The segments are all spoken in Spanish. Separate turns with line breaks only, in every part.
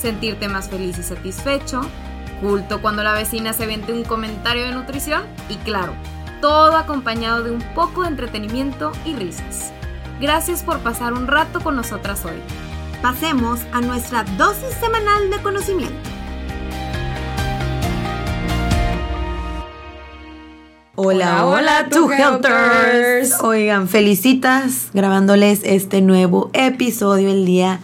sentirte más feliz y satisfecho, culto cuando la vecina se vende un comentario de nutrición y claro, todo acompañado de un poco de entretenimiento y risas. Gracias por pasar un rato con nosotras hoy.
Pasemos a nuestra dosis semanal de conocimiento.
Hola, hola, tu helpers. Oigan, felicitas grabándoles este nuevo episodio el día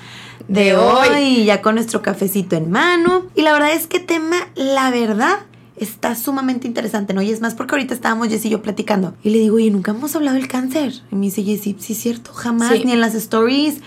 de, hoy. ya con nuestro cafecito en mano. Y la verdad es que tema, la verdad, está sumamente interesante, ¿no? Y es más porque ahorita estábamos Jessy y yo platicando. Y le digo, oye, nunca hemos hablado del cáncer. Y me dice Jessy, sí, es cierto, jamás, ni en las stories.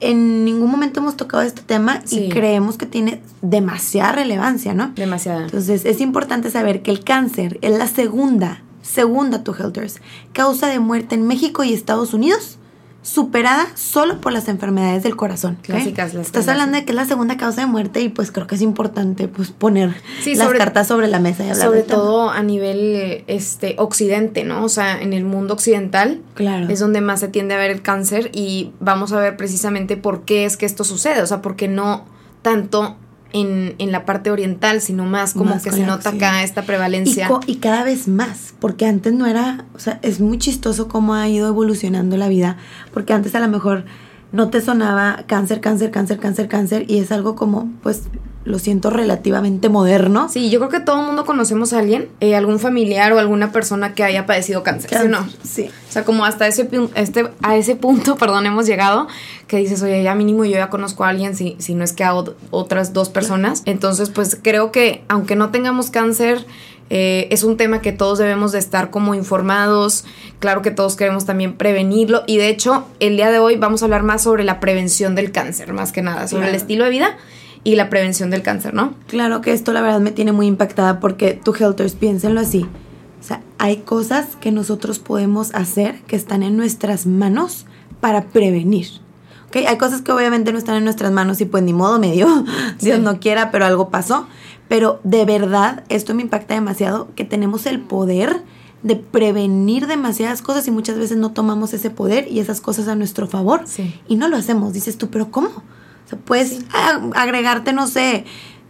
En ningún momento hemos tocado este tema y creemos que tiene demasiada relevancia, ¿no?
Demasiada.
Entonces es importante saber que el cáncer es la segunda, segunda, to Helters, causa de muerte en México y Estados Unidos superada solo por las enfermedades del corazón.
Clásicas.
Estás hablando de que es la segunda causa de muerte y pues creo que es importante pues poner las cartas sobre la mesa y hablar
Sobre todo a nivel este occidente, ¿no? O sea, en el mundo occidental
claro.
es donde más se tiende a ver el cáncer y vamos a ver precisamente por qué es que esto sucede, o sea, porque no tanto en, en, la parte oriental, sino más como que se nota acá esta prevalencia.
Y, y, cada vez más, porque antes no era, o sea, es muy chistoso cómo ha ido evolucionando la vida, porque antes a lo mejor no te sonaba cáncer, cáncer, cáncer, cáncer, cáncer, y es algo como, pues, lo siento relativamente moderno.
Sí, yo creo que todo el mundo conocemos a alguien, eh, algún familiar o alguna persona que haya padecido cáncer, ¿sí no?
Sí.
O sea, como hasta ese, este, a ese punto, perdón, hemos llegado, que dices, oye, ya mínimo yo ya conozco a alguien, si, si no es que a otras dos personas. Entonces, pues creo que aunque no tengamos cáncer, eh, es un tema que todos debemos de estar como informados. Claro que todos queremos también prevenirlo. Y de hecho, el día de hoy vamos a hablar más sobre la prevención del cáncer, más que nada, sobre el estilo de vida y la prevención del cáncer, ¿no?
Claro que esto la verdad me tiene muy impactada porque tu Helters, piénsenlo así. O sea, hay cosas que nosotros podemos hacer que están en nuestras manos para prevenir. ¿Ok? Hay cosas que obviamente no están en nuestras manos y pues ni modo medio, Dios no quiera, pero algo pasó. Pero de verdad, esto me impacta demasiado, que tenemos el poder de prevenir demasiadas cosas y muchas veces no tomamos ese poder y esas cosas a nuestro favor y no lo hacemos. Dices tú, pero ¿cómo? O sea, puedes agregarte, no sé,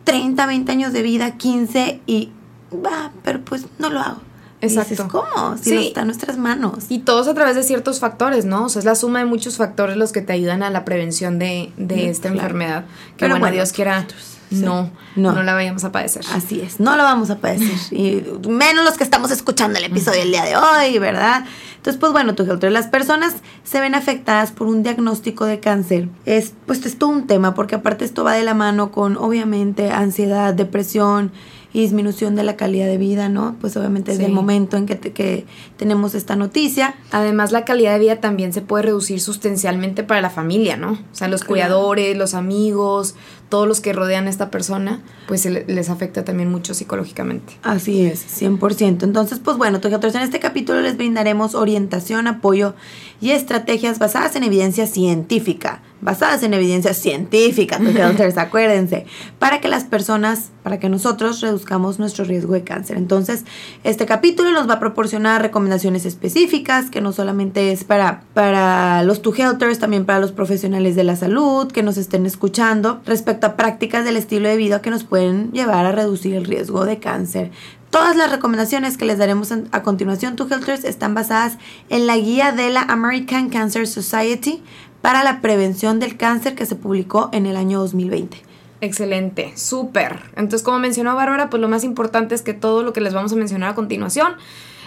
30, 20 años de vida, 15 y va, pero pues no lo hago.
Exacto.
¿Cómo? Si está en nuestras manos.
Y todos a través de ciertos factores, ¿no? O sea, es la suma de muchos factores los que te ayudan a la prevención de, de esta enfermedad. Que bueno, Dios quiera. No, no, no la vayamos a padecer.
Así es, no lo vamos a padecer. y menos los que estamos escuchando el episodio el día de hoy, ¿verdad? Entonces, pues bueno, tu las personas se ven afectadas por un diagnóstico de cáncer. Es, pues es todo un tema, porque aparte esto va de la mano con, obviamente, ansiedad, depresión, y disminución de la calidad de vida, ¿no? Pues obviamente desde el momento en que, que tenemos esta noticia.
Además, la calidad de vida también se puede reducir sustancialmente para la familia, ¿no? O sea, los cuidadores, los amigos, todos los que rodean a esta persona, pues les afecta también mucho psicológicamente.
Así es, 100%. Entonces, pues bueno, en este capítulo les brindaremos orientación, apoyo y estrategias basadas en evidencia científica basadas en evidencia científica, entonces acuérdense, para que las personas, para que nosotros reduzcamos nuestro riesgo de cáncer. Entonces, este capítulo nos va a proporcionar recomendaciones específicas, que no solamente es para, para los two healthers, también para los profesionales de la salud que nos estén escuchando, respecto a prácticas del estilo de vida que nos pueden llevar a reducir el riesgo de cáncer. Todas las recomendaciones que les daremos a continuación, Two Healthers, están basadas en la guía de la American Cancer Society para la prevención del cáncer que se publicó en el año 2020.
Excelente, súper. Entonces, como mencionó Bárbara, pues lo más importante es que todo lo que les vamos a mencionar a continuación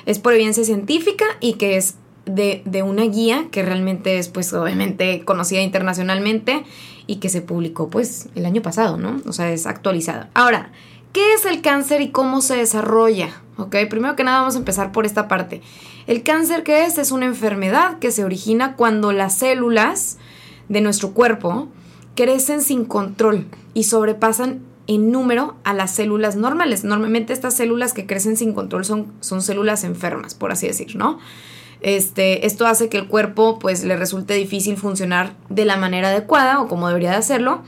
es por evidencia científica y que es de, de, una guía que realmente es pues obviamente conocida internacionalmente y que se publicó pues el año pasado, ¿no? O sea, es actualizada. Ahora, ¿qué es el cáncer y cómo se desarrolla? Ok, primero que nada vamos a empezar por esta parte. El cáncer que es es una enfermedad que se origina cuando las células de nuestro cuerpo crecen sin control y sobrepasan en número a las células normales. Normalmente estas células que crecen sin control son, son células enfermas, por así decir, ¿no? Este, esto hace que el cuerpo pues le resulte difícil funcionar de la manera adecuada o como debería de hacerlo.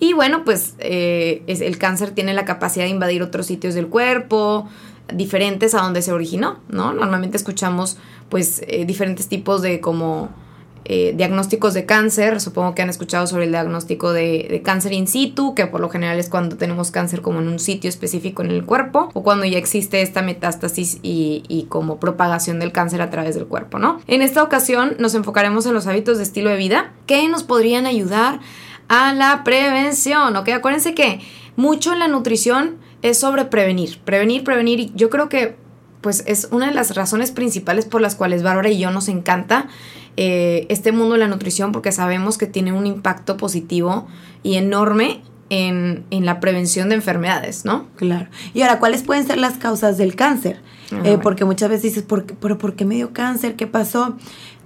Y bueno, pues eh, el cáncer tiene la capacidad de invadir otros sitios del cuerpo, diferentes a donde se originó, ¿no? Normalmente escuchamos pues eh, diferentes tipos de como eh, diagnósticos de cáncer, supongo que han escuchado sobre el diagnóstico de, cáncer in situ, que por lo general es cuando tenemos cáncer como en un sitio específico en el cuerpo, o cuando ya existe esta metástasis y, y como propagación del cáncer a través del cuerpo, ¿no? En esta ocasión nos enfocaremos en los hábitos de estilo de vida que nos podrían ayudar a la prevención, ¿ok? Acuérdense que mucho en la nutrición es sobre prevenir, prevenir, prevenir, y yo creo que pues es una de las razones principales por las cuales Bárbara y yo nos encanta eh, este mundo de la nutrición porque sabemos que tiene un impacto positivo y enorme en, la prevención de enfermedades, ¿no?
Claro. Y ahora, ¿cuáles pueden ser las causas del cáncer? Eh, porque muchas veces dices, ¿por qué, ¿pero por qué me dio cáncer? ¿Qué pasó?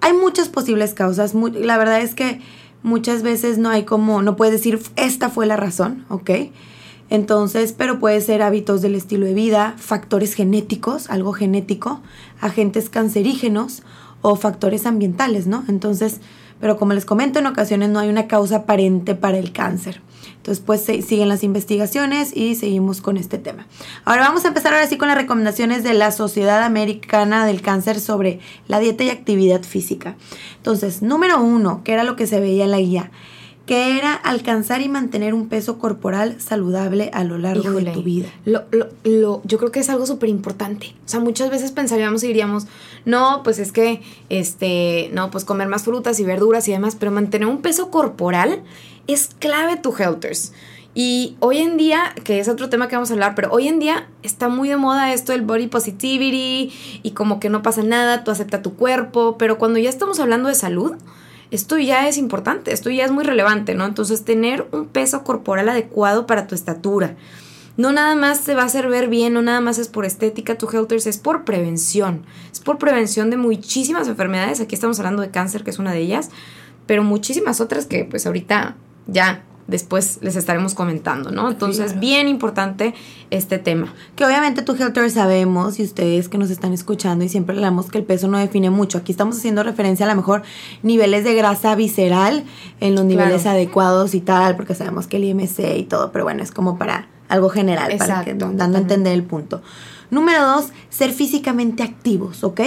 Hay muchas posibles causas. la verdad es que muchas veces no hay como, no puedes decir, esta fue la razón, ¿ok? Entonces, pero puede ser hábitos del estilo de vida, factores genéticos, algo genético, agentes cancerígenos o factores ambientales, ¿no? Entonces, pero como les comento, en ocasiones no hay una causa aparente para el cáncer. Entonces, pues siguen las investigaciones y seguimos con este tema. Ahora vamos a empezar ahora sí con las recomendaciones de la Sociedad Americana del Cáncer sobre la dieta y actividad física. Entonces, número uno, que era lo que se veía en la guía, que era alcanzar y mantener un peso corporal saludable a lo largo de tu vida.
Lo, lo, lo, yo creo que es algo súper importante. O sea, muchas veces pensaríamos y diríamos, no, pues es que, este, no, pues comer más frutas y verduras y demás, pero mantener un peso corporal es clave tu healthers. Y hoy en día, que es otro tema que vamos a hablar, pero hoy en día está muy de moda esto del body positivity y como que no pasa nada, tú acepta tu cuerpo, pero cuando ya estamos hablando de salud, esto ya es importante, esto ya es muy relevante, ¿no? Entonces, tener un peso corporal adecuado para tu estatura. No nada más te va a hacer ver bien, no nada más es por estética, tu Helters es por prevención. Es por prevención de muchísimas enfermedades. Aquí estamos hablando de cáncer, que es una de ellas, pero muchísimas otras que pues ahorita ya después les estaremos comentando, ¿no? Entonces, bien importante este tema.
Que obviamente tu Helter sabemos y ustedes que nos están escuchando y siempre hablamos que el peso no define mucho. Aquí estamos haciendo referencia a lo mejor niveles de grasa visceral en los niveles adecuados y tal, porque sabemos que el IMC y todo, pero bueno, es como para algo general, para que, dando a entender el punto. Número dos, ser físicamente activos, ¿ok?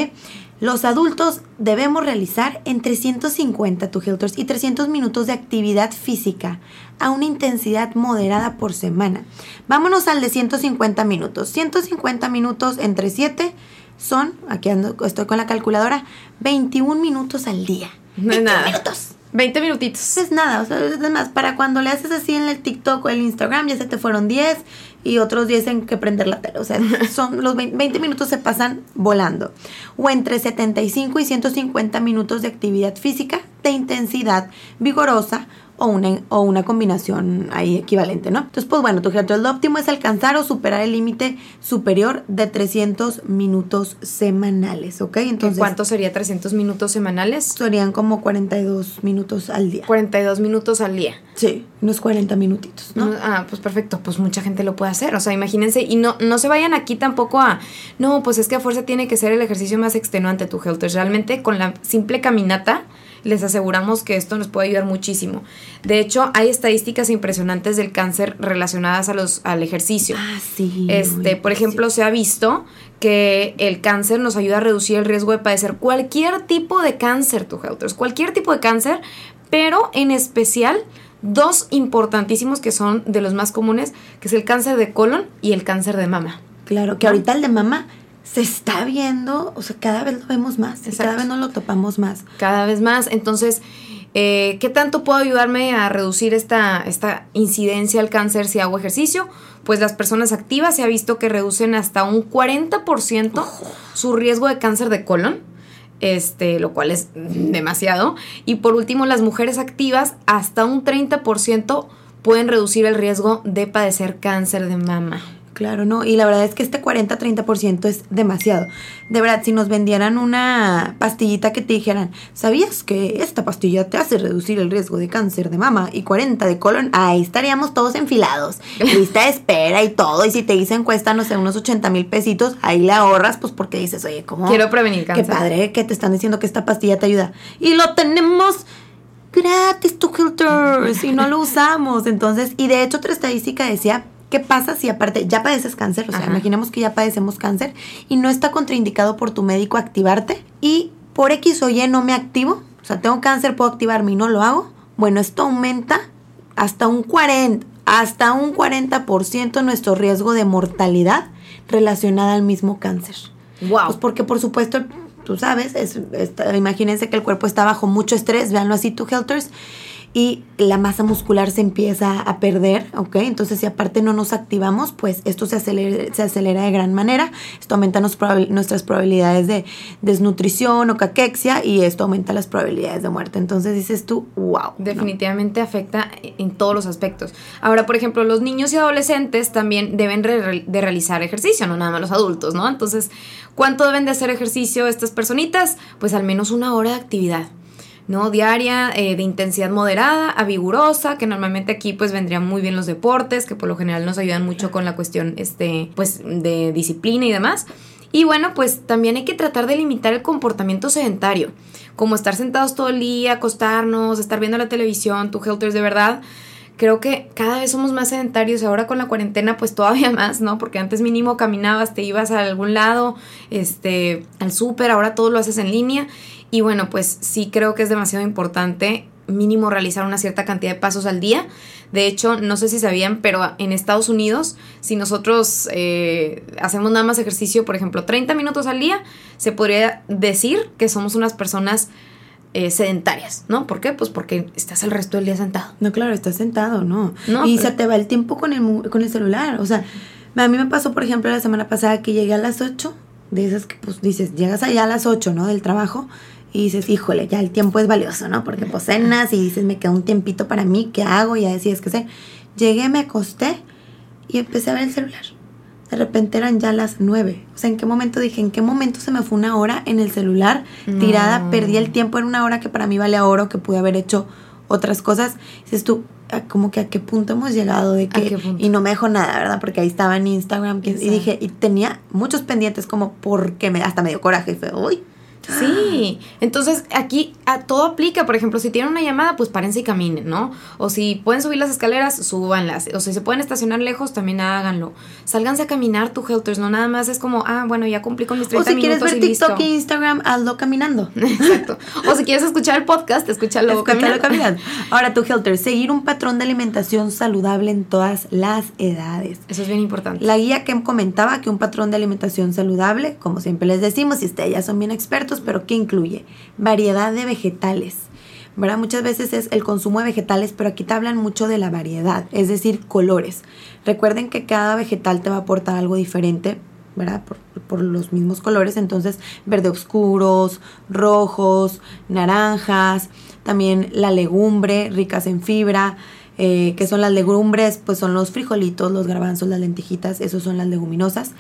Los adultos debemos realizar entre 150 tu y 300 minutos de actividad física a una intensidad moderada por semana. Vámonos al de 150 minutos. 150 minutos entre 7 son, aquí ando, estoy con la calculadora, 21 minutos al día.
No es nada. minutos. 20 minutitos.
Es nada, o sea, es más, para cuando le haces así en el TikTok o el Instagram, ya se te fueron 10 y otros 10 en que prender la tele. O sea, son los 20, minutos se pasan volando. O entre 75 y 150 minutos de actividad física de intensidad vigorosa o una, o una combinación ahí equivalente, ¿no? Entonces, pues bueno, tu ejemplo, lo óptimo es alcanzar o superar el límite superior de 300 minutos semanales, ¿ok?
Entonces, ¿cuánto sería 300 minutos semanales?
Serían como 42 minutos al día.
42 minutos al día.
Sí, unos 40 minutitos, ¿no?
Ah, pues perfecto, pues mucha gente lo puede hacer, o sea, imagínense, y no, no se vayan aquí tampoco a, no, pues es que a fuerza tiene que ser el ejercicio más extenuante tu health, realmente con la simple caminata, les aseguramos que esto nos puede ayudar muchísimo. De hecho, hay estadísticas impresionantes del cáncer relacionadas a los, al ejercicio.
Ah, sí.
Este, por ejemplo, se ha visto que el cáncer nos ayuda a reducir el riesgo de padecer cualquier tipo de cáncer, tu healthers, cualquier tipo de cáncer, pero en especial dos importantísimos que son de los más comunes, que es el cáncer de colon y el cáncer de mama.
Claro, que ahorita el de mama se está viendo, o sea, cada vez lo vemos más, cada vez no lo topamos más.
Cada vez más, entonces, eh, ¿qué tanto puedo ayudarme a reducir esta, esta incidencia al cáncer si hago ejercicio? Pues las personas activas se ha visto que reducen hasta un 40% su riesgo de cáncer de colon, este, lo cual es demasiado. Y por último, las mujeres activas hasta un 30% pueden reducir el riesgo de padecer cáncer de mama.
Claro, no, y la verdad es que este 40-30% es demasiado. De verdad, si nos vendieran una pastillita que te dijeran, ¿sabías que esta pastilla te hace reducir el riesgo de cáncer de mama y 40 de colon? Ahí estaríamos todos enfilados. Lista de espera y todo. Y si te dicen cuesta, no sé, unos 80 mil pesitos, ahí le ahorras, pues porque dices, oye, ¿cómo?
Quiero prevenir cáncer.
Qué padre que te están diciendo que esta pastilla te ayuda. Y lo tenemos gratis, tu Hilters, y no lo usamos. Entonces, y de hecho, otra estadística decía ¿Qué pasa si aparte ya padeces cáncer? O sea, imaginemos que ya padecemos cáncer y no está contraindicado por tu médico activarte y por X o Y no me activo. O sea, tengo cáncer, puedo activarme y no lo hago. Bueno, esto aumenta hasta un 40, hasta un 40% nuestro riesgo de mortalidad relacionada al mismo cáncer.
Wow.
Pues porque por supuesto, tú sabes, es, imagínense que el cuerpo está bajo mucho estrés, véanlo así, tú helters y la masa muscular se empieza a perder, ¿ok? Entonces, si aparte no nos activamos, pues esto se acelera, se acelera de gran manera. Esto aumenta nuestras probabilidades de desnutrición o caquexia y esto aumenta las probabilidades de muerte. Entonces, dices tú, wow.
Definitivamente afecta en todos los aspectos. Ahora, por ejemplo, los niños y adolescentes también deben de realizar ejercicio, no nada más los adultos, ¿no? Entonces, ¿cuánto deben de hacer ejercicio estas personitas? Pues al menos una hora de actividad. ¿No? Diaria, eh, de intensidad moderada a vigorosa, que normalmente aquí pues vendrían muy bien los deportes, que por lo general nos ayudan mucho con la cuestión, este, pues, de disciplina y demás. Y bueno, pues también hay que tratar de limitar el comportamiento sedentario, como estar sentados todo el día, acostarnos, estar viendo la televisión, tu helters de verdad. Creo que cada vez somos más sedentarios, ahora con la cuarentena pues todavía más, ¿no? Porque antes mínimo caminabas, te ibas a algún lado, este, al súper, ahora todo lo haces en línea y bueno, pues sí creo que es demasiado importante mínimo realizar una cierta cantidad de pasos al día. De hecho, no sé si sabían, pero en Estados Unidos, si nosotros eh, hacemos nada más ejercicio, por ejemplo, 30 minutos al día, se podría decir que somos unas personas eh, sedentarias, ¿no? ¿Por qué? Pues porque estás el resto del día sentado.
No, claro, estás sentado, ¿no? y se te va el tiempo con el, con el celular. O sea, a mí me pasó, por ejemplo, la semana pasada que llegué a las 8, de esas que pues dices, llegas allá a las 8, ¿no? Del trabajo y dices, híjole, ya el tiempo es valioso, ¿no? Porque pues cenas y dices, me queda un tiempito para mí, ¿qué hago? Y ya decides qué hacer. Llegué, me acosté y empecé a ver el celular. De repente eran ya las nueve. O sea, ¿en qué momento dije, en qué momento se me fue una hora en el celular tirada? Perdí el tiempo en una hora que para mí vale oro, que pude haber hecho otras cosas. Dices tú, ah, como que a qué punto hemos llegado de que y no me dejó nada, ¿verdad? Porque ahí estaba en Instagram y dije y tenía muchos pendientes como porque me hasta me dio coraje y fue, uy,
Sí, entonces aquí a todo aplica, por ejemplo, si tienen una llamada, pues párense y caminen, ¿no? O si pueden subir las escaleras, súbanlas. O si se pueden estacionar lejos, también háganlo. Sálganse a caminar tu helters, no nada más es como, ah, bueno, ya cumplí con mis 30 minutos.
O si quieres ver TikTok e Instagram, hazlo caminando.
Exacto. O si quieres escuchar el podcast, escúchalo, escúchalo caminando.
Ahora tu helter, seguir un patrón de alimentación saludable en todas las edades.
Eso es bien importante.
La guía que comentaba que un patrón de alimentación saludable, como siempre les decimos, y ustedes ya son bien expertos, pero ¿qué incluye? Variedad de vegetales. ¿verdad? Muchas veces es el consumo de vegetales, pero aquí te hablan mucho de la variedad, es decir, colores. Recuerden que cada vegetal te va a aportar algo diferente, ¿verdad? Por, por, los mismos colores, entonces verde oscuros, rojos, naranjas, también la legumbre, ricas en fibra, eh, que son las legumbres, pues son los frijolitos, los garbanzos, las lentijitas, esos son las leguminosas.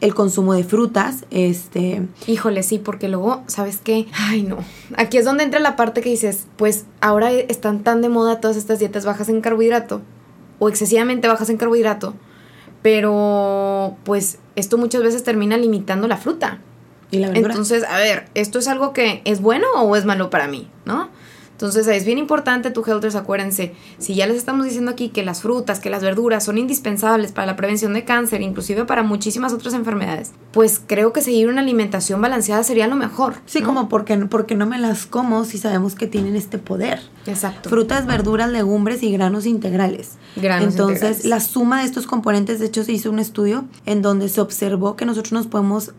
El consumo de frutas, este...
Híjole, sí, porque luego, ¿sabes qué? Ay, no. Aquí es donde entra la parte que dices, pues ahora están tan de moda todas estas dietas bajas en carbohidrato, o excesivamente bajas en carbohidrato, pero pues esto muchas veces termina limitando la fruta.
Y la.
Entonces, a ver, ¿esto es algo que es bueno o es malo para mí? ¿No? Entonces es bien importante tu helters, acuérdense, si ya les estamos diciendo aquí que las frutas, que las verduras son indispensables para la prevención de cáncer, inclusive para muchísimas otras enfermedades, pues creo que seguir una alimentación balanceada sería lo mejor.
Sí, como porque, porque no me las como si sabemos que tienen este poder.
Exacto.
Frutas, verduras, legumbres y granos integrales.
Granos
Entonces, la suma de estos componentes, de hecho, se hizo un estudio en donde se observó que nosotros nos podemos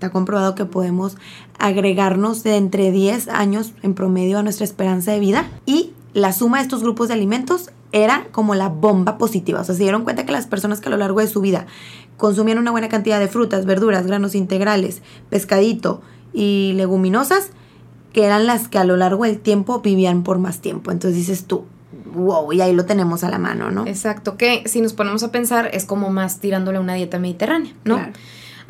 está comprobado que podemos agregarnos de entre 10 años en promedio a nuestra esperanza de vida y la suma de estos grupos de alimentos era como la bomba positiva. O sea, se dieron cuenta que las personas que a lo largo de su vida consumían una buena cantidad de frutas, verduras, granos integrales, pescadito y leguminosas, que eran las que a lo largo del tiempo vivían por más tiempo. Entonces dices tú, wow, y ahí lo tenemos a la mano, ¿no?
Exacto, que si nos ponemos a pensar es como más tirándole a una dieta mediterránea, ¿no?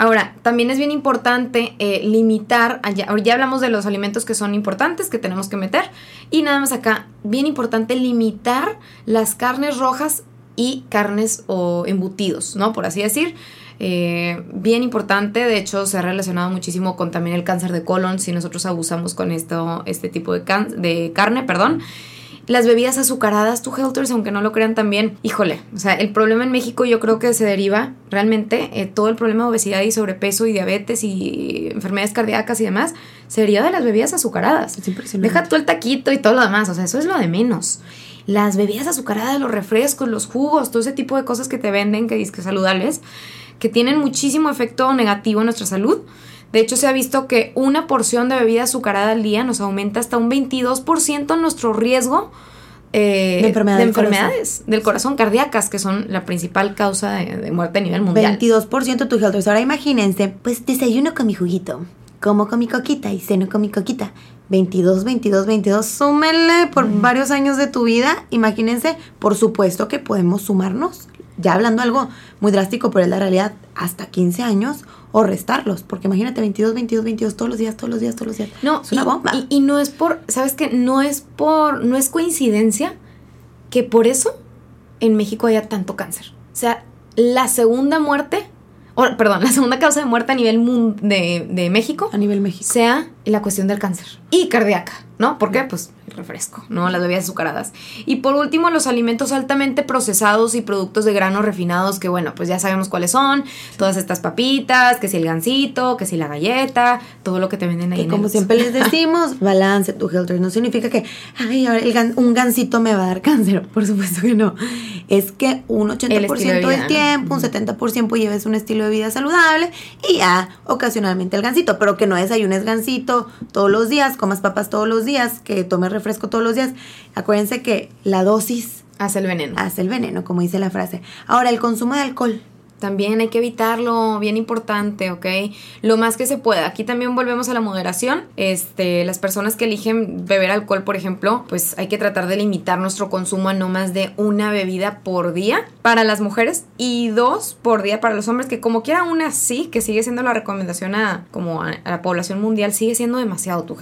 Ahora, también es bien importante eh, limitar, ya, ya hablamos de los alimentos que son importantes, que tenemos que meter, y nada más acá, bien importante limitar las carnes rojas y carnes o embutidos, ¿no? Por así decir. Eh, bien importante, de hecho se ha relacionado muchísimo con también el cáncer de colon si nosotros abusamos con esto, este tipo de, de carne, perdón. Las bebidas azucaradas, tu Helters, aunque no lo crean también, híjole, o sea, el problema en México yo creo que se deriva realmente, eh, todo el problema de obesidad y sobrepeso y diabetes y enfermedades cardíacas y demás, se deriva de las bebidas azucaradas. Deja tú el taquito y todo lo demás, o sea, eso es lo de menos. Las bebidas azucaradas, los refrescos, los jugos, todo ese tipo de cosas que te venden que que saludables, que tienen muchísimo efecto negativo en nuestra salud. De hecho, se ha visto que una porción de bebida azucarada al día nos aumenta hasta un 22% nuestro riesgo eh,
de,
enfermedades del corazón cardíacas, que son la principal causa de, muerte a nivel mundial.
22% tu health. Ahora imagínense, pues desayuno con mi juguito, como con mi coquita y ceno con mi coquita. 22, 22, 22, súmenle por varios años de tu vida. Imagínense, por supuesto que podemos sumarnos, ya hablando algo muy drástico, pero es la realidad, hasta 15 años o restarlos, porque imagínate 22, 22, 22 todos los días, todos los días, todos los días.
No, es una bomba. Y, no es por, ¿sabes qué? No es por, no es coincidencia que por eso en México haya tanto cáncer. O sea, la segunda muerte, o, perdón, la segunda causa de muerte a nivel de, de México.
A nivel México.
Sea la cuestión del cáncer. Y cardíaca, ¿no? ¿Por qué? Pues refresco, ¿no? Las bebidas azucaradas. Y por último, los alimentos altamente procesados y productos de granos refinados, que bueno, pues ya sabemos cuáles son, todas estas papitas, que si el gansito, que si la galleta, todo lo que te venden ahí.
Y como siempre les decimos, balance tu health no significa que, ay, un gansito me va a dar cáncer, por supuesto que no. Es que un 80% del tiempo, un 70% lleves un estilo de vida saludable y ya ocasionalmente el gansito, pero que no desayunes gansito todos los días, comas papas todos los días, que tomes refresco todos los días. Acuérdense que la dosis
hace el veneno.
Hace el veneno, como dice la frase. Ahora, el consumo de alcohol.
También hay que evitarlo, bien importante, ¿ok? Lo más que se pueda. Aquí también volvemos a la moderación. Este, las personas que eligen beber alcohol, por ejemplo, pues hay que tratar de limitar nuestro consumo a no más de una bebida por día para las mujeres y dos por día para los hombres, que como quiera una sí, que sigue siendo la recomendación a, como a, la población mundial, sigue siendo demasiado tu.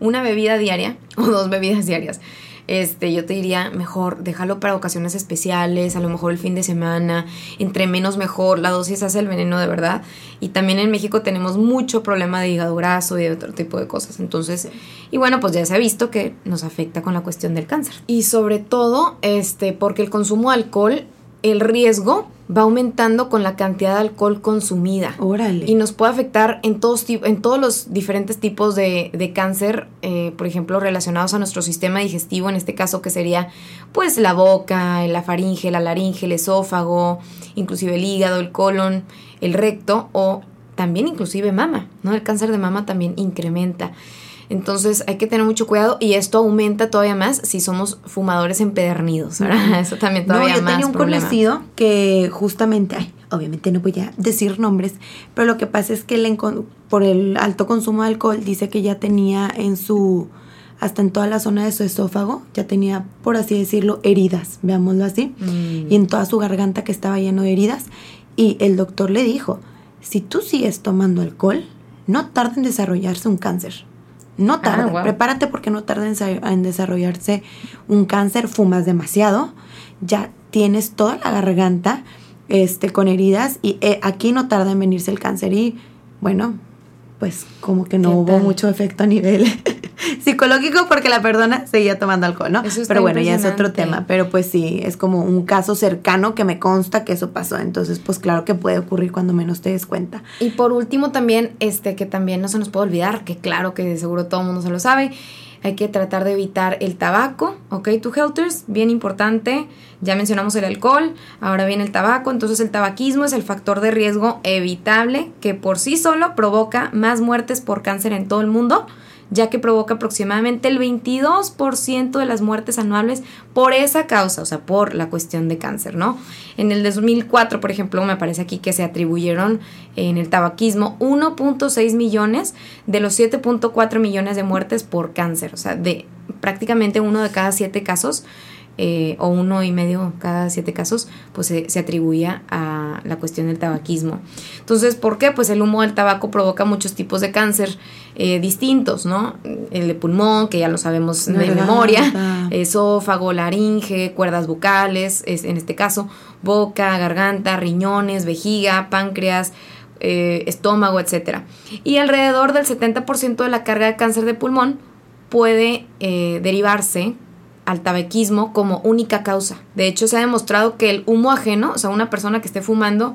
Una bebida diaria o dos bebidas diarias este, yo te diría, mejor déjalo para ocasiones especiales, a lo mejor el fin de semana, entre menos mejor, la dosis hace el veneno de verdad. Y también en México tenemos mucho problema de hígado graso y de otro tipo de cosas. Entonces, y bueno, pues ya se ha visto que nos afecta con la cuestión del cáncer. Y sobre todo, este, porque el consumo de alcohol, el riesgo va aumentando con la cantidad de alcohol consumida.
Órale.
Y nos puede afectar en todos, en todos los diferentes tipos de, cáncer, eh, por ejemplo, relacionados a nuestro sistema digestivo, en este caso que sería pues la boca, la faringe, la laringe, el esófago, inclusive el hígado, el colon, el recto o también inclusive mama, ¿no? El cáncer de mama también incrementa. Entonces hay que tener mucho cuidado y esto aumenta todavía más si somos fumadores empedernidos, ¿verdad? Eso también todavía
no,
yo
tenía un conocido que justamente, obviamente no voy a decir nombres, pero lo que pasa es que por el alto consumo de alcohol dice que ya tenía en su hasta en toda la zona de su esófago, ya tenía, por así decirlo, heridas, veámoslo así, mm. y en toda su garganta que estaba lleno de heridas. Y el doctor le dijo, si tú sigues tomando alcohol, no tarda en desarrollarse un cáncer. No ah, tarda. Prepárate porque no tarda en, desarrollarse un cáncer. Fumas demasiado. Ya tienes toda la garganta este, con heridas y eh, aquí no tarda en venirse el cáncer. Y bueno, pues como que no hubo mucho efecto a nivel psicológico porque la persona seguía tomando alcohol, ¿no? pero bueno, ya es otro tema, pero pues sí, es como un caso cercano que me consta que eso pasó, entonces pues claro que puede ocurrir cuando menos te des cuenta.
Y por último también, este que también no se nos puede olvidar, que claro que seguro todo el mundo se lo sabe, hay que tratar de evitar el tabaco, ¿ok? To Helters, bien importante. Ya mencionamos el alcohol, ahora viene el tabaco. Entonces el tabaquismo es el factor de riesgo evitable que por sí solo provoca más muertes por cáncer en todo el mundo ya que provoca aproximadamente el 22% de las muertes anuales por esa causa, o sea, por la cuestión de cáncer, ¿no? En el 2004, por ejemplo, me parece aquí que se atribuyeron en el tabaquismo 1.6 millones de los 7.4 millones de muertes por cáncer, o sea, de prácticamente uno de cada siete casos eh, o uno y medio cada siete casos, pues se, se, atribuía a la cuestión del tabaquismo. Entonces, ¿por qué? Pues el humo del tabaco provoca muchos tipos de cáncer eh, distintos, ¿no? El de pulmón, que ya lo sabemos de memoria, esófago, laringe, cuerdas bucales, es, en este caso, boca, garganta, riñones, vejiga, páncreas, eh, estómago, etc. Y alrededor del 70% de la carga de cáncer de pulmón puede derivarse al tabaquismo como única causa. De hecho, se ha demostrado que el humo ajeno, o sea, una persona que esté fumando,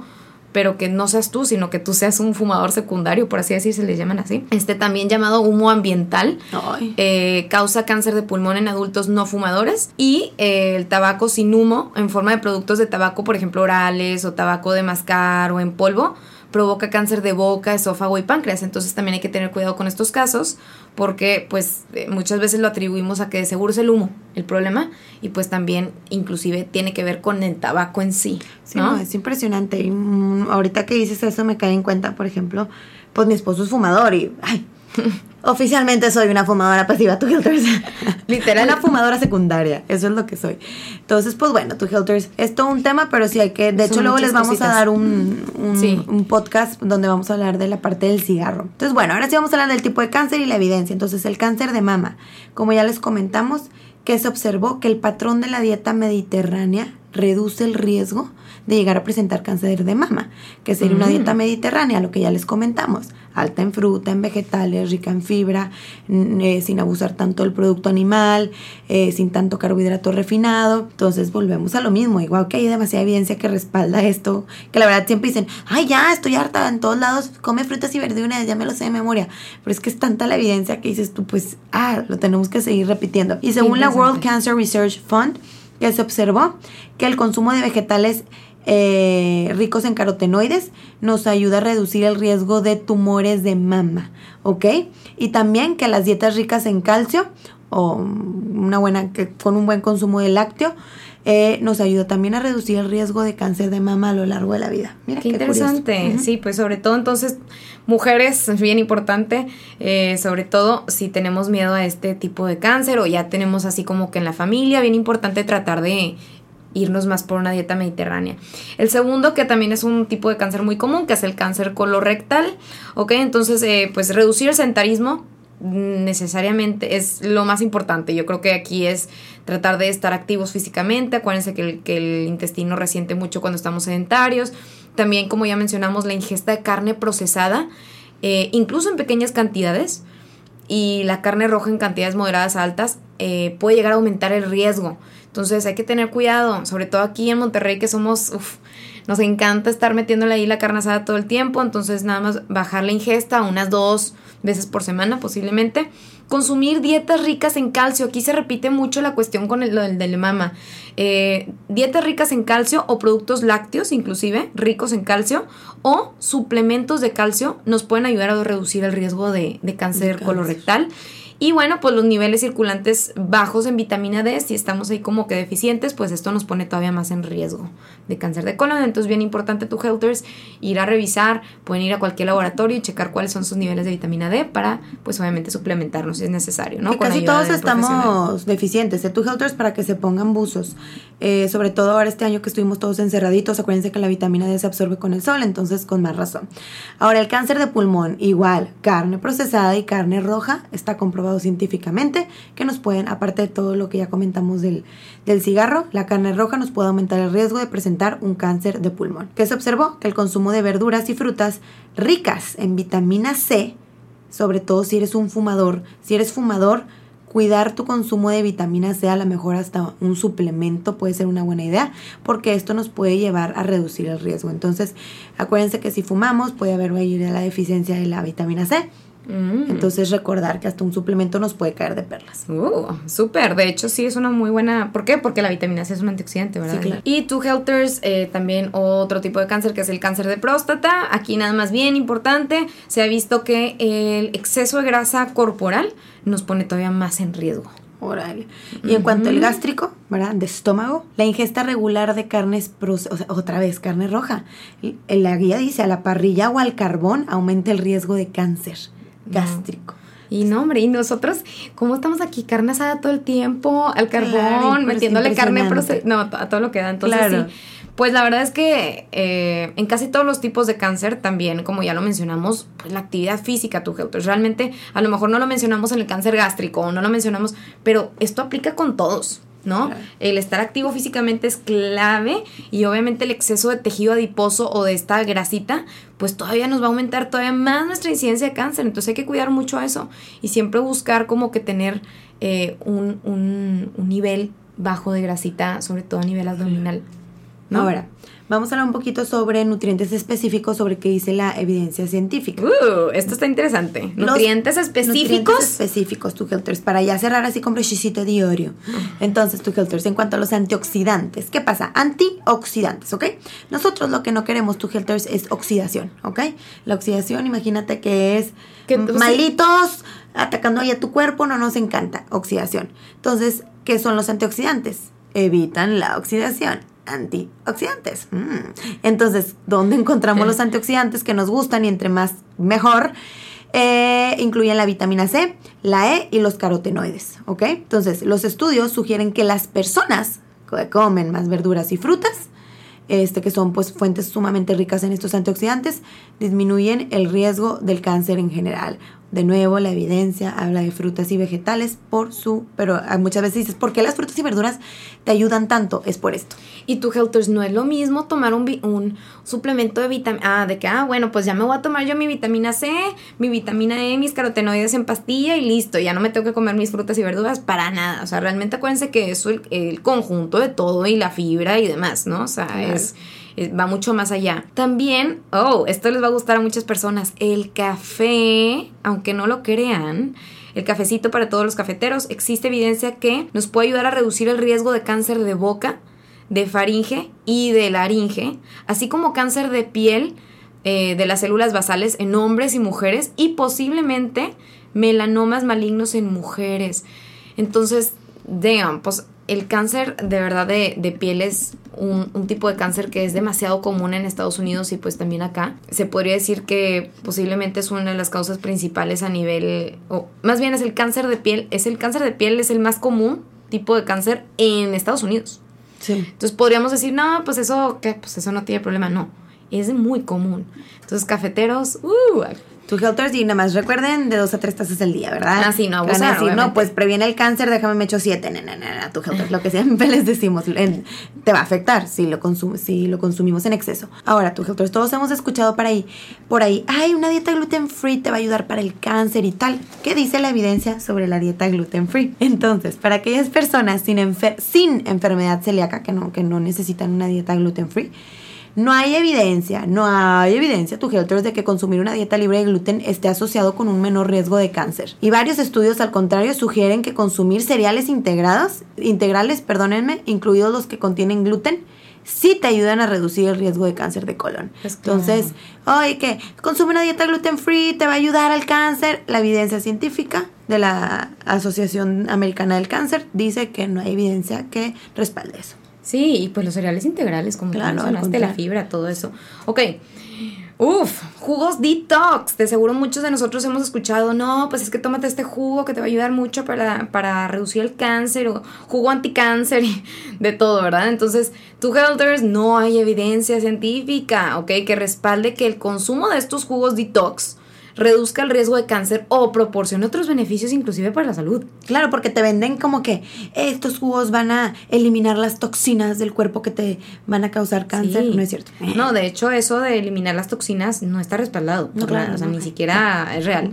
pero que no seas tú, sino que tú seas un fumador secundario, por así decir, se le llaman así. Este también llamado humo ambiental eh, causa cáncer de pulmón en adultos no fumadores y eh, el tabaco sin humo en forma de productos de tabaco, por ejemplo, orales o tabaco de mascar o en polvo, provoca cáncer de boca, esófago y páncreas. Entonces también hay que tener cuidado con estos casos porque pues eh, muchas veces lo atribuimos a que de seguro es el humo el problema y pues también inclusive tiene que ver con el tabaco en sí. ¿no?
es impresionante. Y, mm, ahorita que dices eso me cae en cuenta, por ejemplo, pues mi esposo es fumador y, ay, Oficialmente soy una fumadora pasiva, tu Hilters. Literal. Una fumadora secundaria, eso es lo que soy. Entonces, pues bueno, tu Hilters, es todo un tema, pero sí hay que, de hecho luego les vamos a dar un, un, podcast donde vamos a hablar de la parte del cigarro. Entonces, bueno, ahora sí vamos a hablar del tipo de cáncer y la evidencia. Entonces, el cáncer de mama, como ya les comentamos, que se observó que el patrón de la dieta mediterránea reduce el riesgo de llegar a presentar cáncer de mama, que sería una dieta mm. mediterránea, lo que ya les comentamos, alta en fruta, en vegetales, rica en fibra, eh, sin abusar tanto del producto animal, eh, sin tanto carbohidrato refinado. Entonces volvemos a lo mismo, igual que hay demasiada evidencia que respalda esto, que la verdad siempre dicen, ay ya, estoy harta en todos lados, come frutas y verduras, ya me lo sé de memoria, pero es que es tanta la evidencia que dices tú, pues, ah, lo tenemos que seguir repitiendo. Y según la World Cancer Research Fund, que se observó que el consumo de vegetales eh, ricos en carotenoides nos ayuda a reducir el riesgo de tumores de mama, ¿ok? Y también que las dietas ricas en calcio o una buena, con un buen consumo de lácteo, eh, nos ayuda también a reducir el riesgo de cáncer de mama a lo largo de la vida.
Mira, qué, interesante. Sí, pues sobre todo entonces, mujeres, es bien importante, eh, sobre todo si tenemos miedo a este tipo de cáncer o ya tenemos así como que en la familia, bien importante tratar de irnos más por una dieta mediterránea. El segundo, que también es un tipo de cáncer muy común, que es el cáncer colorectal, ¿ok? Entonces, eh, pues reducir el sedentarismo necesariamente es lo más importante. Yo creo que aquí es tratar de estar activos físicamente. Acuérdense que el, que el intestino resiente mucho cuando estamos sedentarios. También, como ya mencionamos, la ingesta de carne procesada, eh, incluso en pequeñas cantidades, y la carne roja en cantidades moderadas altas, eh, puede llegar a aumentar el riesgo. Entonces hay que tener cuidado, sobre todo aquí en Monterrey que somos, nos encanta estar metiéndole ahí la carne asada todo el tiempo, entonces nada más bajar la ingesta unas dos veces por semana posiblemente. Consumir dietas ricas en calcio, aquí se repite mucho la cuestión con el, lo del mama. Eh, dietas ricas en calcio o productos lácteos inclusive, ricos en calcio, o suplementos de calcio nos pueden ayudar a reducir el riesgo de, cáncer colorectal. Y bueno, pues los niveles circulantes bajos en vitamina D, si estamos ahí como que deficientes, pues esto nos pone todavía más en riesgo de cáncer de colon. Entonces, bien importante tu Helters, ir a revisar, pueden ir a cualquier laboratorio y checar cuáles son sus niveles de vitamina D para, pues obviamente, suplementarnos si es necesario, ¿no?
casi todos estamos deficientes de tu Helters para que se pongan buzos. Eh, sobre todo ahora este año que estuvimos todos encerraditos, acuérdense que la vitamina D se absorbe con el sol, entonces con más razón. Ahora, el cáncer de pulmón, igual, carne procesada y carne roja, está comprobado científicamente que nos pueden, aparte de todo lo que ya comentamos del, del cigarro, la carne roja nos puede aumentar el riesgo de presentar un cáncer de pulmón. Que se observó que el consumo de verduras y frutas ricas en vitamina C, sobre todo si eres un fumador, si eres fumador, cuidar tu consumo de vitamina C, a lo mejor hasta un suplemento puede ser una buena idea, porque esto nos puede llevar a reducir el riesgo. Entonces, acuérdense que si fumamos puede haber la deficiencia de la vitamina C. Mm. Entonces recordar que hasta un suplemento nos puede caer de perlas.
Uh, súper. De hecho, sí es una muy buena. ¿Por qué? Porque la vitamina C es un antioxidante, ¿verdad? Sí, claro. Y tu Helters, eh, también otro tipo de cáncer que es el cáncer de próstata. Aquí nada más bien importante, se ha visto que el exceso de grasa corporal nos pone todavía más en riesgo.
Oral. Y en cuanto al gástrico, ¿verdad? De estómago, la ingesta regular de carnes, o sea, otra vez, carne roja. La guía dice, a la parrilla o al carbón aumenta el riesgo de cáncer gástrico.
Y no, hombre, y nosotros, ¿cómo estamos aquí? Carne asada todo el tiempo, al carbón, metiéndole carne no, a todo lo que da. Entonces, sí. Pues la verdad es que eh, en casi todos los tipos de cáncer también, como ya lo mencionamos, pues la actividad física, tu pues realmente a lo mejor no lo mencionamos en el cáncer gástrico, no lo mencionamos, pero esto aplica con todos. ¿No? El estar activo físicamente es clave y obviamente el exceso de tejido adiposo o de esta grasita, pues todavía nos va a aumentar todavía más nuestra incidencia de cáncer. Entonces hay que cuidar mucho eso y siempre buscar como que tener eh, un, un, un nivel bajo de grasita, sobre todo a nivel abdominal.
Ahora, vamos a hablar un poquito sobre nutrientes específicos, sobre qué dice la evidencia científica.
Uh, esto está interesante. Nutrientes específicos.
Nutrientes específicos, tu Helters, para ya cerrar así con brochecito de oro. Entonces, tu Helters, en cuanto a los antioxidantes, ¿qué pasa? Antioxidantes, ¿ok? Nosotros lo que no queremos, tu Helters, es oxidación, ¿ok? La oxidación, imagínate que es malitos atacando ahí a tu cuerpo, no nos encanta. Oxidación. Entonces, ¿qué son los antioxidantes? Evitan la oxidación antioxidantes. Mm. Entonces, ¿dónde encontramos los antioxidantes que nos gustan y entre más mejor? Eh, incluyen la vitamina C, la E y los carotenoides, ¿ok? Entonces, los estudios sugieren que las personas que comen más verduras y frutas, este, que son pues fuentes sumamente ricas en estos antioxidantes, disminuyen el riesgo del cáncer en general. De nuevo, la evidencia habla de frutas y vegetales por su, pero muchas veces dices, ¿por qué las frutas y verduras te ayudan tanto? Es por esto.
Y tu Helters no es lo mismo tomar un, un suplemento de vitamina, ah, de que, ah, bueno, pues ya me voy a tomar yo mi vitamina C, mi vitamina E, mis carotenoides en pastilla y listo, ya no me tengo que comer mis frutas y verduras para nada. O sea, realmente acuérdense que eso el, el conjunto de todo y la fibra y demás, ¿no? O sea, es va mucho más allá. También, oh, esto les va a gustar a muchas personas, el café, aunque no lo crean, el cafecito para todos los cafeteros, existe evidencia que nos puede ayudar a reducir el riesgo de cáncer de boca, de faringe y de laringe, así como cáncer de piel eh, de las células basales en hombres y mujeres y posiblemente melanomas malignos en mujeres. Entonces, damn, pues el cáncer de verdad de, de piel es un, tipo de cáncer que es demasiado común en Estados Unidos y pues también acá. Se podría decir que posiblemente es una de las causas principales a nivel, o más bien es el cáncer de piel, es el cáncer de piel, es el más común tipo de cáncer en Estados Unidos. Sí. Entonces podríamos decir, no, pues eso, ¿qué? Pues eso no tiene problema, no. Es muy común. Entonces, cafeteros, uh,
tu Helters y nada más recuerden de dos a tres tazas al día, ¿verdad?
Ah, sí, no abusar,
decir, no, pues previene el cáncer, déjame me echo siete. No, no, no, tu Helters, lo que siempre les decimos, te va a afectar si lo, si lo consumimos en exceso. Ahora, tu Helters, todos hemos escuchado por ahí, por ahí, ay, una dieta gluten free te va a ayudar para el cáncer y tal. ¿Qué dice la evidencia sobre la dieta gluten free? Entonces, para aquellas personas sin, sin enfermedad celíaca que no, que no necesitan una dieta gluten free, no hay evidencia, no hay evidencia, tu Helters, de que consumir una dieta libre de gluten esté asociado con un menor riesgo de cáncer. Y varios estudios, al contrario, sugieren que consumir cereales integrados, integrales, perdónenme, incluidos los que contienen gluten, sí te ayudan a reducir el riesgo de cáncer de colon. Entonces, oye, que consume una dieta gluten free, te va a ayudar al cáncer. La evidencia científica de la Asociación Americana del Cáncer dice que no hay evidencia que respalde eso.
Sí, y pues los cereales integrales, como claro, mencionaste, la fibra, todo eso. Ok. Uf, jugos detox. De seguro muchos de nosotros hemos escuchado, no, pues es que tómate este jugo que te va a ayudar mucho para, para reducir el cáncer o jugo anticáncer y de todo, ¿verdad? Entonces, tu Healthers no hay evidencia científica, ¿ok? Que respalde que el consumo de estos jugos detox reduzca el riesgo de cáncer o proporcione otros beneficios inclusive para la salud.
Claro, porque te venden como que estos jugos van a eliminar las toxinas del cuerpo que te van a causar cáncer. No es cierto.
No, de hecho eso de eliminar las toxinas no está respaldado. No, claro, o sea, ni siquiera es real.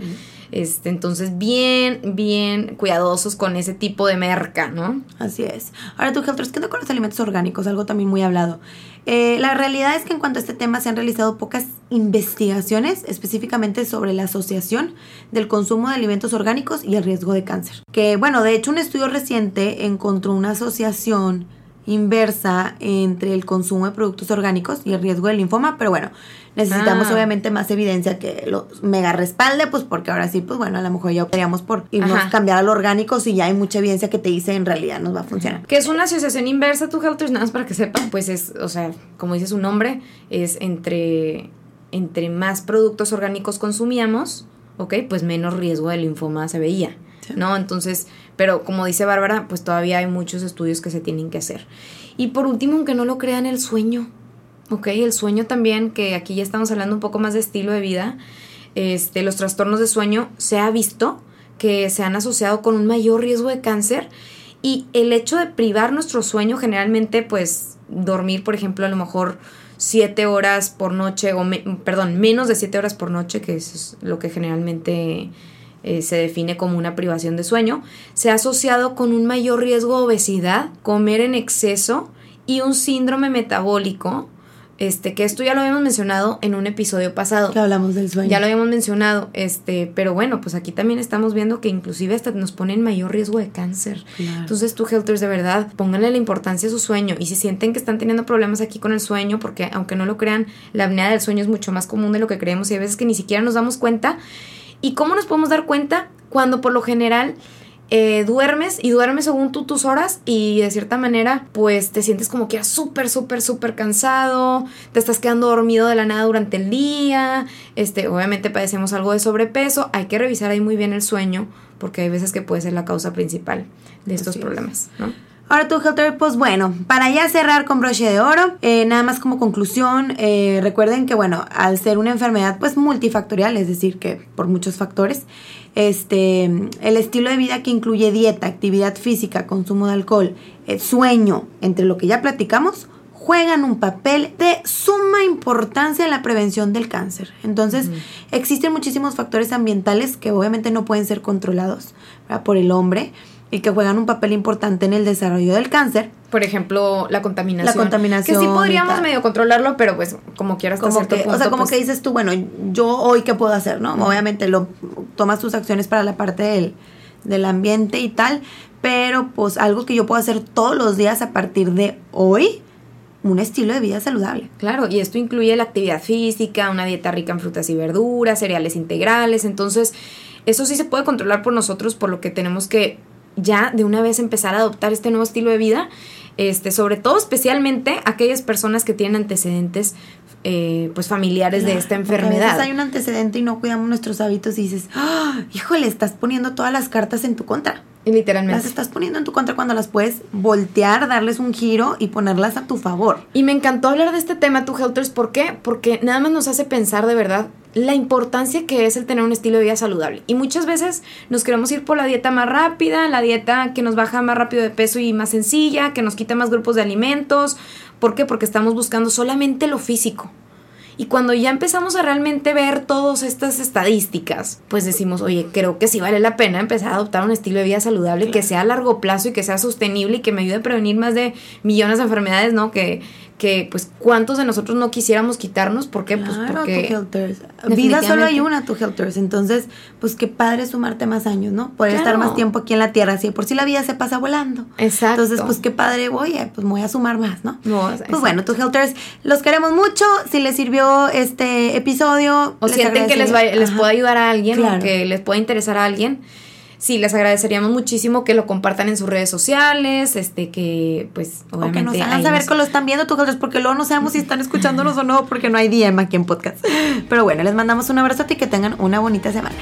Este, entonces, bien, bien cuidadosos con ese tipo de merca, ¿no?
Así es. Ahora, tú, Helters, ¿qué onda con los alimentos orgánicos? Algo también muy hablado. Eh, la realidad es que en cuanto a este tema se han realizado pocas investigaciones específicamente sobre la asociación del consumo de alimentos orgánicos y el riesgo de cáncer. Que bueno, de hecho un estudio reciente encontró una asociación inversa entre el consumo de productos orgánicos y el riesgo del linfoma, pero bueno, necesitamos ah. obviamente más evidencia que lo mega respalde, pues porque ahora sí, pues bueno, a lo mejor ya optaríamos por irnos a cambiar a lo orgánico si ya hay mucha evidencia que te dice en realidad nos va a funcionar.
Que es una asociación inversa, tu Helters, nada más para que sepan, pues es, o sea, como dice su nombre, es entre, entre más productos orgánicos consumíamos, ¿ok? Pues menos riesgo de linfoma se veía, ¿no? Entonces, pero como dice Bárbara, pues todavía hay muchos estudios que se tienen que hacer. Y por último, aunque no lo crean, el sueño, ¿ok? El sueño también, que aquí ya estamos hablando un poco más de estilo de vida, este, los trastornos de sueño se ha visto que se han asociado con un mayor riesgo de cáncer y el hecho de privar nuestro sueño generalmente, pues dormir, por ejemplo, a lo mejor siete horas por noche, o perdón, menos de siete horas por noche, que es lo que generalmente eh, se define como una privación de sueño, se ha asociado con un mayor riesgo de obesidad, comer en exceso y un síndrome metabólico este, que esto ya lo habíamos mencionado en un episodio pasado.
Que hablamos del sueño.
Ya lo habíamos mencionado, este, pero bueno, pues aquí también estamos viendo que inclusive hasta nos pone en mayor riesgo de cáncer. Entonces, tú, Helters, de verdad, pónganle la importancia a su sueño. Y si sienten que están teniendo problemas aquí con el sueño, porque aunque no lo crean, la apnea del sueño es mucho más común de lo que creemos y hay veces que ni siquiera nos damos cuenta. ¿Y cómo nos podemos dar cuenta? Cuando por lo general eh, duermes y duermes según tú tus horas y de cierta manera pues te sientes como que ya súper, súper, súper cansado, te estás quedando dormido de la nada durante el día, este, obviamente padecemos algo de sobrepeso, hay que revisar ahí muy bien el sueño porque hay veces que puede ser la causa principal de estos problemas, ¿no?
Ahora tú, Helter, pues bueno, para ya cerrar con broche de oro, eh, nada más como conclusión, eh, recuerden que bueno, al ser una enfermedad pues multifactorial, es decir, que por muchos factores, este, el estilo de vida que incluye dieta, actividad física, consumo de alcohol, eh, sueño, entre lo que ya platicamos, juegan un papel de suma importancia en la prevención del cáncer. Entonces, existen muchísimos factores ambientales que obviamente no pueden ser controlados por el hombre y que juegan un papel importante en el desarrollo del cáncer.
Por ejemplo, la contaminación.
La contaminación.
Que sí podríamos medio controlarlo, pero pues como quieras
como que, O sea, como pues que dices tú, bueno, yo hoy qué puedo hacer, ¿no? Obviamente lo tomas tus acciones para la parte del, del ambiente y tal, pero pues algo que yo puedo hacer todos los días a partir de hoy, un estilo de vida saludable.
Claro, y esto incluye la actividad física, una dieta rica en frutas y verduras, cereales integrales, entonces eso sí se puede controlar por nosotros, por lo que tenemos que ya de una vez empezar a adoptar este nuevo estilo de vida, este, sobre todo especialmente aquellas personas que tienen antecedentes eh, pues familiares de esta enfermedad. A
veces hay un antecedente y no cuidamos nuestros hábitos y dices, ¡Ah! híjole, estás poniendo todas las cartas en tu contra.
Literalmente.
Las estás poniendo en tu contra cuando las puedes voltear, darles un giro y ponerlas a tu favor.
Y me encantó hablar de este tema, tu Helters. ¿Por qué? Porque nada más nos hace pensar de verdad la importancia que es el tener un estilo de vida saludable. Y muchas veces nos queremos ir por la dieta más rápida, la dieta que nos baja más rápido de peso y más sencilla, que nos quita más grupos de alimentos. ¿Por qué? Porque estamos buscando solamente lo físico. Y cuando ya empezamos a realmente ver todas estas estadísticas, pues decimos, oye, creo que sí vale la pena empezar a adoptar un estilo de vida saludable que sea a largo plazo y que sea sostenible y que me ayude a prevenir más de millones de enfermedades, ¿no? Que, que pues cuántos de nosotros no quisiéramos quitarnos, ¿por qué? pues porque
vida solo hay una, tu Helters, entonces pues qué padre sumarte más años, ¿no? Poder estar más tiempo aquí en la tierra, así por si la vida se pasa volando.
Exacto.
Entonces pues qué padre, voy, pues me voy a sumar más, ¿no? pues bueno, tu Helters, los queremos mucho, si les sirvió este episodio.
O sienten que les, va, les puede ayudar a alguien o que les pueda interesar a alguien sí, les agradeceríamos muchísimo que lo compartan en sus redes sociales, este, que pues
obviamente... O que nos hagan saber que lo están viendo, porque luego no sabemos si están escuchándonos o no, porque no hay DM aquí en podcast. Pero bueno, les mandamos un abrazo y que tengan una bonita semana.